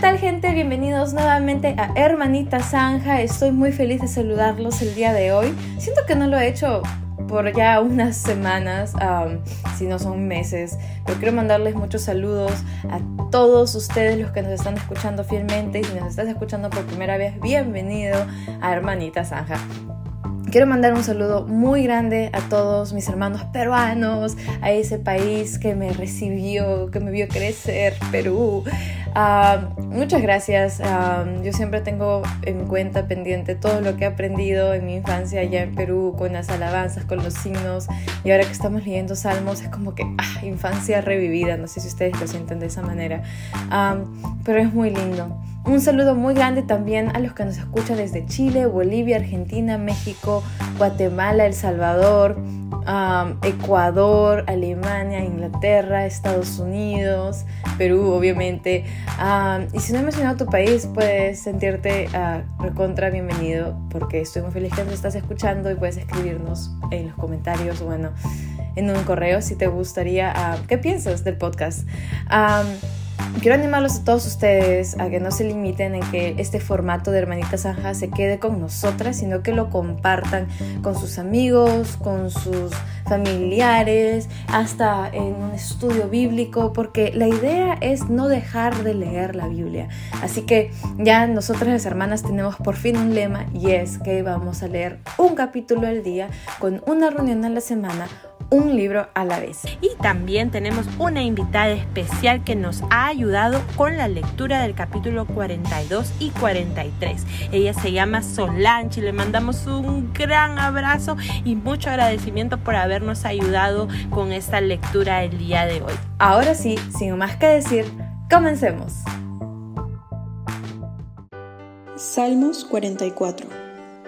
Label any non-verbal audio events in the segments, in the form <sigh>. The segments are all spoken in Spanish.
tal gente? Bienvenidos nuevamente a Hermanita Zanja. Estoy muy feliz de saludarlos el día de hoy. Siento que no lo he hecho por ya unas semanas, si no son meses, pero quiero mandarles muchos saludos a todos ustedes los que nos están escuchando fielmente y si nos estás escuchando por primera vez, bienvenido a Hermanita Zanja. Quiero mandar un saludo muy grande a todos mis hermanos peruanos, a ese país que me recibió, que me vio crecer, Perú. Ah, muchas gracias. Ah, yo siempre tengo en cuenta pendiente todo lo que he aprendido en mi infancia allá en Perú con las alabanzas, con los signos. Y ahora que estamos leyendo salmos es como que ah, infancia revivida. No sé si ustedes lo sienten de esa manera. pero es muy lindo. Un saludo muy grande también a los que nos escuchan desde Chile, Bolivia, Argentina, México, Guatemala, El Salvador, Ecuador, Alemania, Inglaterra, Estados Unidos, Perú, obviamente. y si no he mencionado tu país, puedes sentirte uh, recontra bienvenido porque estoy muy feliz que nos estás escuchando y puedes escribirnos en los comentarios, bueno, en un correo si te gustaría, ah, ¿qué piensas del podcast? Quiero animarlos a todos ustedes a que no se limiten en que este formato de Hermanita Zanja se quede con nosotras, sino que lo compartan con sus amigos, con sus familiares, hasta en un estudio bíblico, porque la idea es no dejar de leer la Biblia. Así que ya nosotras las hermanas tenemos por fin un lema y es que vamos a leer un capítulo al día con una reunión a la semana un libro a la vez. Y también tenemos una invitada especial que nos ha ayudado con la lectura del capítulo 42 y 43. Ella se llama Solange y le mandamos un gran abrazo y mucho agradecimiento por habernos ayudado con esta lectura el día de hoy. Ahora sí, sin más que decir, comencemos. Salmos 44.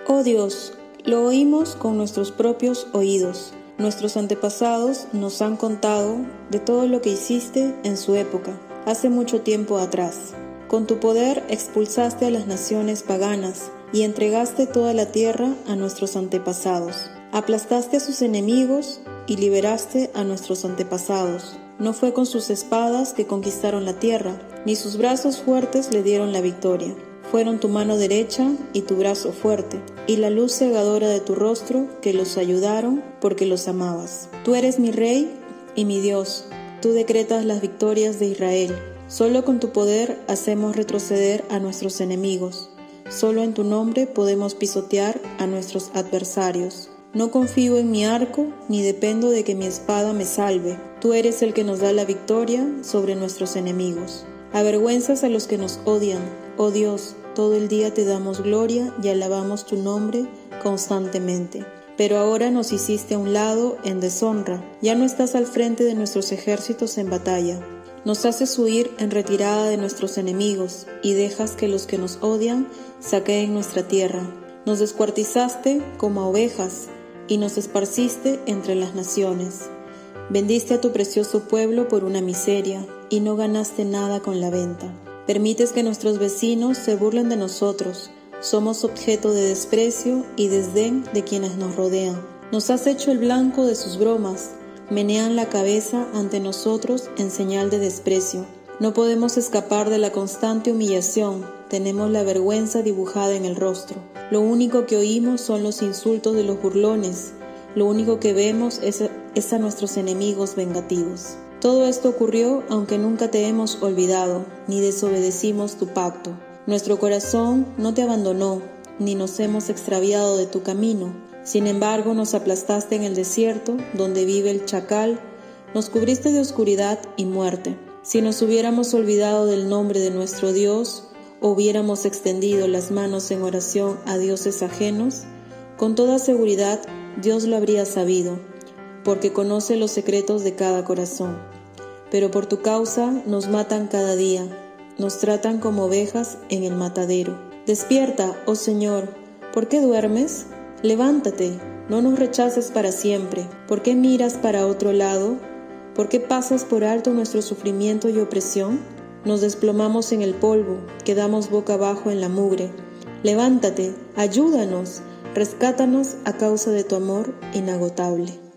Oh Dios, lo oímos con nuestros propios oídos Nuestros antepasados nos han contado de todo lo que hiciste en su época, hace mucho tiempo atrás. Con tu poder expulsaste a las naciones paganas y entregaste toda la tierra a nuestros antepasados. Aplastaste a sus enemigos y liberaste a nuestros antepasados. No fue con sus espadas que conquistaron la tierra, ni sus brazos fuertes le dieron la victoria fueron tu mano derecha y tu brazo fuerte, y la luz cegadora de tu rostro que los ayudaron porque los amabas. Tú eres mi rey y mi Dios, tú decretas las victorias de Israel. Solo con tu poder hacemos retroceder a nuestros enemigos. Solo en tu nombre podemos pisotear a nuestros adversarios. No confío en mi arco, ni dependo de que mi espada me salve. Tú eres el que nos da la victoria sobre nuestros enemigos. Avergüenzas a los que nos odian. Oh Dios, todo el día te damos gloria y alabamos tu nombre constantemente. Pero ahora nos hiciste a un lado en deshonra. Ya no estás al frente de nuestros ejércitos en batalla. Nos haces huir en retirada de nuestros enemigos y dejas que los que nos odian saqueen nuestra tierra. Nos descuartizaste como a ovejas y nos esparciste entre las naciones. Vendiste a tu precioso pueblo por una miseria y no ganaste nada con la venta. Permites que nuestros vecinos se burlen de nosotros. Somos objeto de desprecio y desdén de quienes nos rodean. Nos has hecho el blanco de sus bromas. Menean la cabeza ante nosotros en señal de desprecio. No podemos escapar de la constante humillación. Tenemos la vergüenza dibujada en el rostro. Lo único que oímos son los insultos de los burlones. Lo único que vemos es, a nuestros enemigos vengativos. Todo esto ocurrió aunque nunca te hemos olvidado, ni desobedecimos tu pacto. Nuestro corazón no te abandonó, ni nos hemos extraviado de tu camino. Sin embargo, nos aplastaste en el desierto, donde vive el chacal, nos cubriste de oscuridad y muerte. Si nos hubiéramos olvidado del nombre de nuestro Dios, hubiéramos extendido las manos en oración a dioses ajenos, con toda seguridad Dios lo habría sabido porque conoce los secretos de cada corazón. Pero por tu causa nos matan cada día, nos tratan como ovejas en el matadero. Despierta, oh Señor, ¿por qué duermes? Levántate, no nos rechaces para siempre. ¿Por qué miras para otro lado? ¿Por qué pasas por alto nuestro sufrimiento y opresión? Nos desplomamos en el polvo, quedamos boca abajo en la mugre. Levántate, ayúdanos, rescátanos a causa de tu amor inagotable.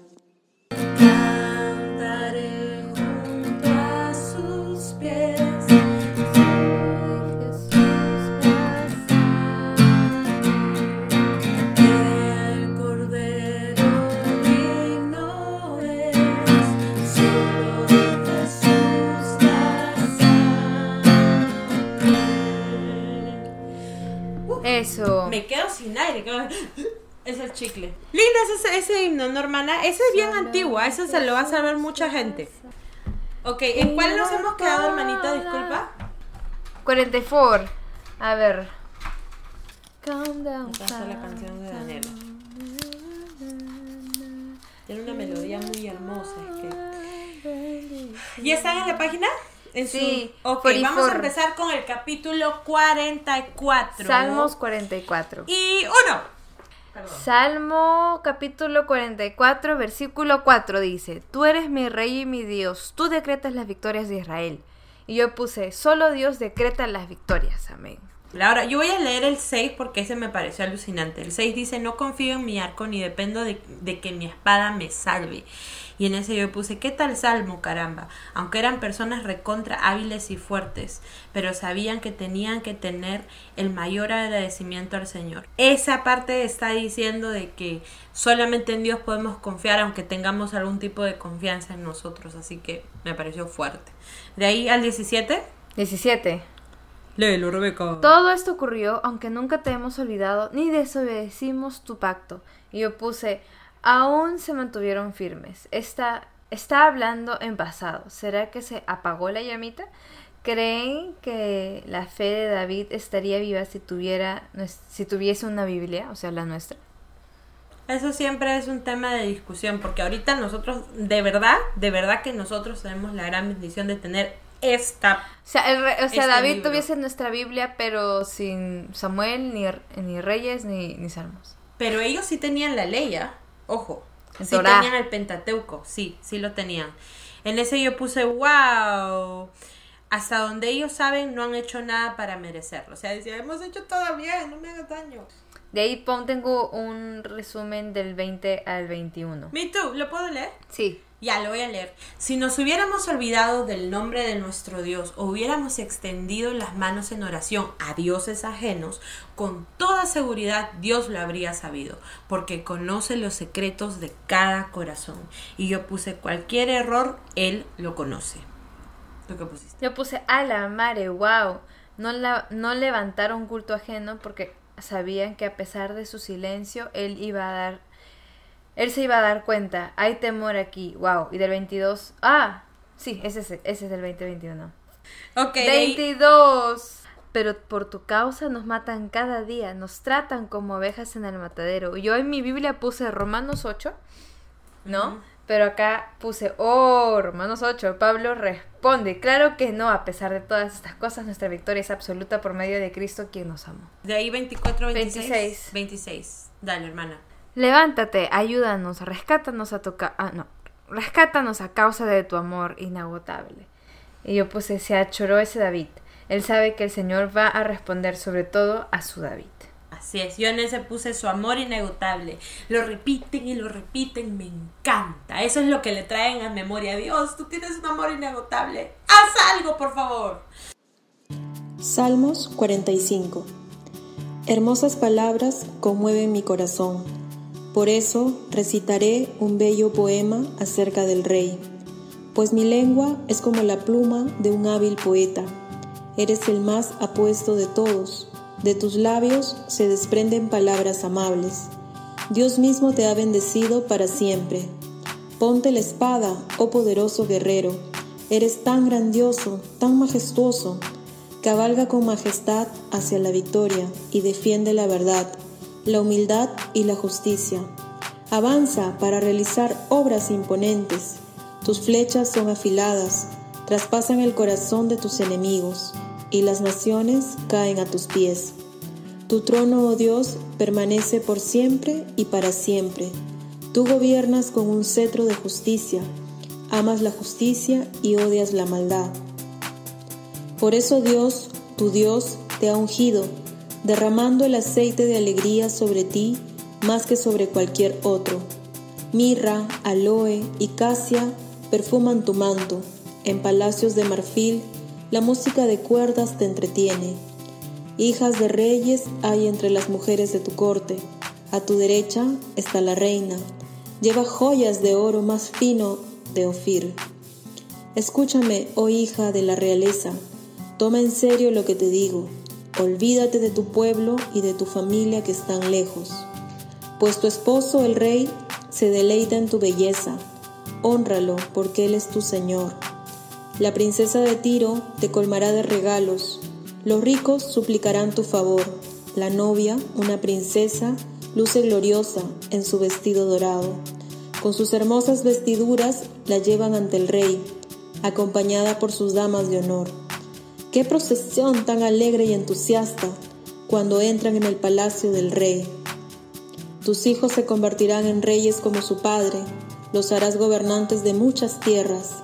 Me quedo sin aire. <laughs> Es el chicle. Linda es ese, ese himno, ¿no, hermana? Ese es bien antiguo, a ese se lo va a saber mucha gente. Ok, ¿en cuál nos hemos quedado, hermanita? Disculpa. 44. A ver. Calm down. Acá está la canción de. Daniela. Tiene una melodía muy hermosa. es que- ¿Ya están en la página? En su- Sí, Ok, 44. vamos a empezar con el capítulo 44. Salmos 44. Y uno. Perdón. Salmo capítulo 44, versículo 4 dice, Tú eres mi rey y mi Dios, tú decretas las victorias de Israel. Y yo puse, solo Dios decreta las victorias. Amén. Ahora, yo voy a leer el 6 porque ese me pareció alucinante. El 6 dice, no confío en mi arco ni dependo de, de que mi espada me salve. Y en ese yo puse, ¿qué tal salmo, caramba? Aunque eran personas recontra hábiles y fuertes, pero sabían que tenían que tener el mayor agradecimiento al Señor. Esa parte está diciendo de que solamente en Dios podemos confiar, aunque tengamos algún tipo de confianza en nosotros. Así que me pareció fuerte. De ahí al 17. 17. Léelo, Rebeca. Todo esto ocurrió aunque nunca te hemos olvidado ni desobedecimos tu pacto. Y yo puse, aún se mantuvieron firmes. Está, está hablando en pasado. ¿Será que se apagó la llamita? ¿Creen que la fe de David estaría viva si tuviera si tuviese una Biblia, o sea, la nuestra? Eso siempre es un tema de discusión, porque ahorita nosotros, de verdad, de verdad que nosotros tenemos la gran bendición de tener esta. O sea, el re- o sea Este David libro. tuviese nuestra Biblia, pero sin Samuel, ni, ni Reyes, ni, ni Salmos. Pero ellos sí tenían la ley, ¿ah? Ojo. Sí tenían el Pentateuco, sí, sí lo tenían. En ese yo puse, wow. Hasta donde ellos saben, no han hecho nada para merecerlo. O sea, decía, hemos hecho todo bien, no me hagas daño. De ahí pon, tengo un resumen del 20 al 21. Me too, ¿lo puedo leer? Sí. Ya, lo voy a leer. Si nos hubiéramos olvidado del nombre de nuestro Dios o hubiéramos extendido las manos en oración a dioses ajenos, con toda seguridad Dios lo habría sabido, porque conoce los secretos de cada corazón. Y yo puse cualquier error, Él lo conoce. ¿Tú qué pusiste? Yo puse a la mare, wow. No, la, no levantaron culto ajeno porque sabían que a pesar de su silencio, él iba a dar. Él se iba a dar cuenta. Hay temor aquí, wow. Y del 22. Ah, sí, ese es, ese es del 2021. Ok, de ahí- 22. Pero por tu causa nos matan cada día, nos tratan como ovejas en el matadero. Yo en mi Biblia puse Romanos 8, ¿no? Pero acá puse, oh, Romanos 8, Pablo responde, claro que no, a pesar de todas estas cosas, nuestra victoria es absoluta por medio de Cristo quien nos amó. de ahí 24, 26. 26. 26. Dale, hermana. Levántate, ayúdanos, rescátanos a tu ca- ah, no, rescátanos a causa de tu amor inagotable. Y yo puse, se achoró ese David. Él sabe que el Señor va a responder sobre todo a su David. Así yo en ese puse su amor inagotable. Lo repiten y lo repiten, me encanta. Eso es lo que le traen a memoria. Dios, tú tienes un amor inagotable. Haz algo, por favor. Salmos 45 Hermosas palabras conmueven mi corazón. Por eso recitaré un bello poema acerca del rey. Pues mi lengua es como la pluma de un hábil poeta. Eres el más apuesto de todos. De tus labios se desprenden palabras amables. Dios mismo te ha bendecido para siempre. Ponte la espada, oh poderoso guerrero. Eres tan grandioso, tan majestuoso. Cabalga con majestad hacia la victoria y defiende la verdad, la humildad y la justicia. Avanza para realizar obras imponentes. Tus flechas son afiladas, traspasan el corazón de tus enemigos, y las naciones caen a tus pies. Tu trono, oh Dios, permanece por siempre y para siempre. Tú gobiernas con un cetro de justicia, amas la justicia y odias la maldad. Por eso Dios, tu Dios, te ha ungido, derramando el aceite de alegría sobre ti más que sobre cualquier otro. Mirra, aloe y casia perfuman tu manto. En palacios de marfil, la música de cuerdas te entretiene. Hijas de reyes hay entre las mujeres de tu corte. A tu derecha está la reina. Lleva joyas de oro más fino de Ofir. Escúchame, oh hija de la realeza. Toma en serio lo que te digo. olvídate de tu pueblo y de tu familia que están lejos. Pues tu esposo, el rey, se deleita en tu belleza. Hónralo, porque él es tu Señor. La princesa de Tiro te colmará de regalos. Los ricos suplicarán tu favor. La novia, una princesa, luce gloriosa en su vestido dorado. Con sus hermosas vestiduras la llevan ante el rey, acompañada por sus damas de honor. Qué procesión tan alegre y entusiasta cuando entran en el palacio del rey. Tus hijos se convertirán en reyes como su padre, los harás gobernantes de muchas tierras.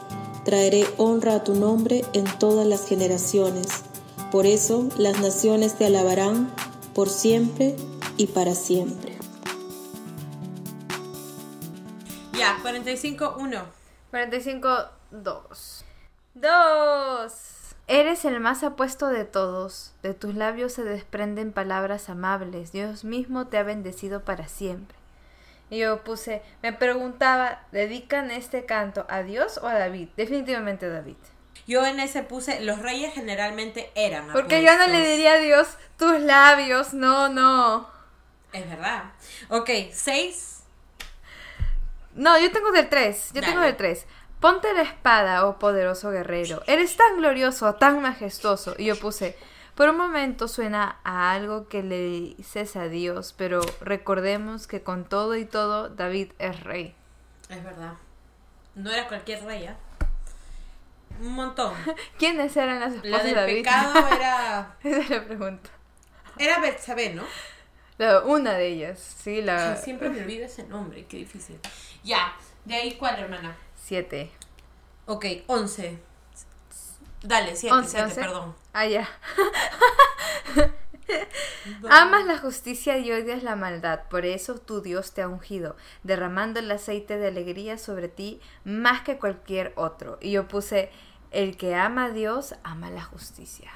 Traeré honra a tu nombre en todas las generaciones. Por eso las naciones te alabarán por siempre y para siempre. Ya, 45-1. 45-2. 2. Eres el más apuesto de todos. De tus labios se desprenden palabras amables. Dios mismo te ha bendecido para siempre. Y yo puse, me preguntaba, ¿dedican este canto a Dios o a David? Definitivamente a David. Yo en ese puse, los reyes generalmente eran Porque yo no le diría a Dios tus labios, no, no. Es verdad. Ok, 6. No, yo tengo del 3. Yo tengo del 3. Ponte la espada, oh poderoso guerrero. Eres tan glorioso, tan majestuoso. Y yo puse, por un momento suena a algo que le dices a Dios, pero recordemos que con todo y todo, David es rey. Es verdad. No era cualquier rey, ¿eh? Un montón. <laughs> ¿Quiénes eran las esposas La del de David? pecado <laughs> era... Esa es la pregunta. Era Betsabé, ¿no? La- una de ellas, sí, la Siempre me olvido ese nombre, qué difícil. Ya, de ahí cuál, hermana. siete. Ok, 11. Dale, 7, Once, 7, once. perdón. Ah, ya. <laughs> Amas la justicia y odias la maldad, por eso tu Dios te ha ungido, derramando el aceite de alegría sobre ti más que cualquier otro. Y yo puse, el que ama a Dios, ama la justicia.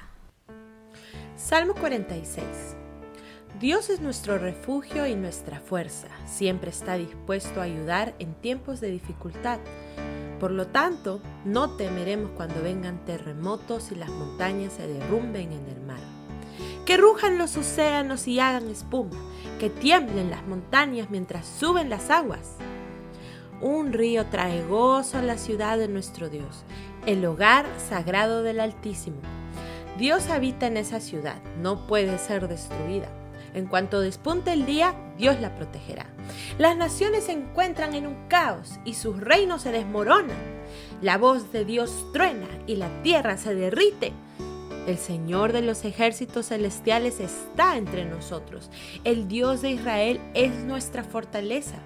Salmo 46. Dios es nuestro refugio y nuestra fuerza. Siempre está dispuesto a ayudar en tiempos de dificultad. Por lo tanto, no temeremos cuando vengan terremotos y las montañas se derrumben en el mar. Que rujan los océanos y hagan espuma, que tiemblen las montañas mientras suben las aguas. Un río trae gozo a la ciudad de nuestro Dios, el hogar sagrado del Altísimo. Dios habita en esa ciudad, no puede ser destruida. En cuanto despunte el día, Dios la protegerá. Las naciones se encuentran en un caos y sus reinos se desmoronan. La voz de Dios truena y la tierra se derrite. El Señor de los ejércitos celestiales está entre nosotros. El Dios de Israel es nuestra fortaleza.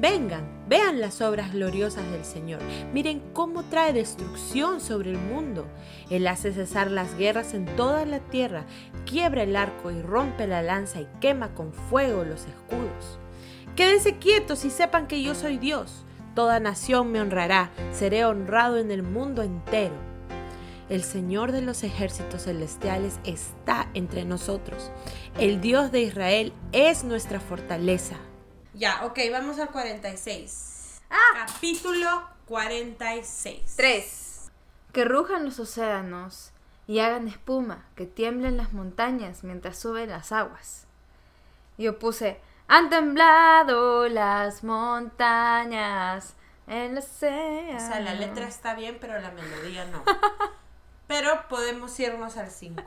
Vengan, vean las obras gloriosas del Señor. Miren cómo trae destrucción sobre el mundo. Él hace cesar las guerras en toda la tierra, quiebra el arco y rompe la lanza y quema con fuego los escudos. Quédense quietos y sepan que yo soy Dios. Toda nación me honrará, seré honrado en el mundo entero. El Señor de los ejércitos celestiales está entre nosotros. El Dios de Israel es nuestra fortaleza. Ya, ok, vamos al 46. Capítulo 46. 3. Que rujan los océanos y hagan espuma, que tiemblen las montañas mientras suben las aguas. Yo puse, han temblado las montañas, el océano. O sea, la letra está bien, pero la melodía no. <laughs> Pero podemos irnos al 5.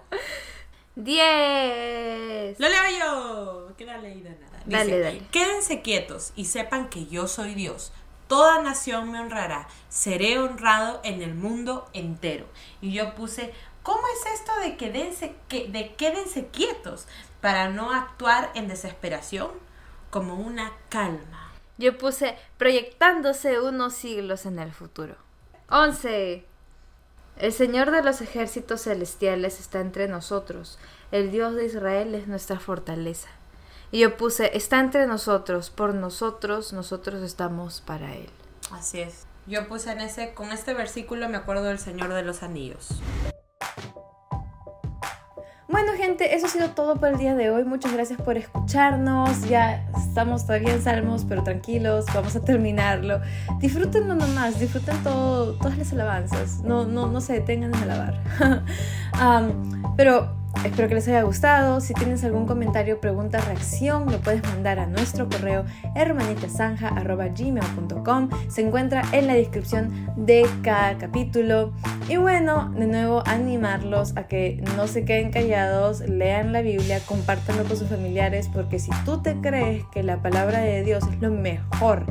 10. Lo leo yo, que no he leído nada. Dice, Dale, dale. Quédense quietos y sepan que yo soy Dios. Toda nación me honrará. Seré honrado en el mundo entero. Y yo puse, ¿cómo es esto de quédense, que, de quédense quietos para no actuar en desesperación? Como una calma. Yo puse proyectándose unos siglos en el futuro. 11. El Señor de los ejércitos celestiales está entre nosotros. El Dios de Israel es nuestra fortaleza. Y yo puse, está entre nosotros, por nosotros, nosotros estamos para Él. Así es. Yo puse en ese, con este versículo me acuerdo del Señor de los Anillos. Bueno gente, eso ha sido todo por el día de hoy. Muchas gracias por escucharnos. Ya estamos todavía en Salmos, pero tranquilos, vamos a terminarlo. Disfrútenlo nomás, disfruten todo, todas las alabanzas. No, no, no se detengan en alabar. Am, <laughs> pero espero que les haya gustado. Si tienes algún comentario, pregunta, reacción, lo puedes mandar a nuestro correo hermanitasanja.gmail.com. Se encuentra en la descripción de cada capítulo. Y bueno, de nuevo animarlos a que no se queden callados, lean la Biblia, compártanlo con sus familiares, porque si tú te crees que la palabra de Dios es lo mejor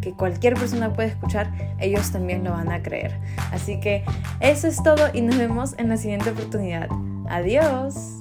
que cualquier persona puede escuchar, ellos también lo van a creer. Así que eso es todo y nos vemos en la siguiente oportunidad. Adiós.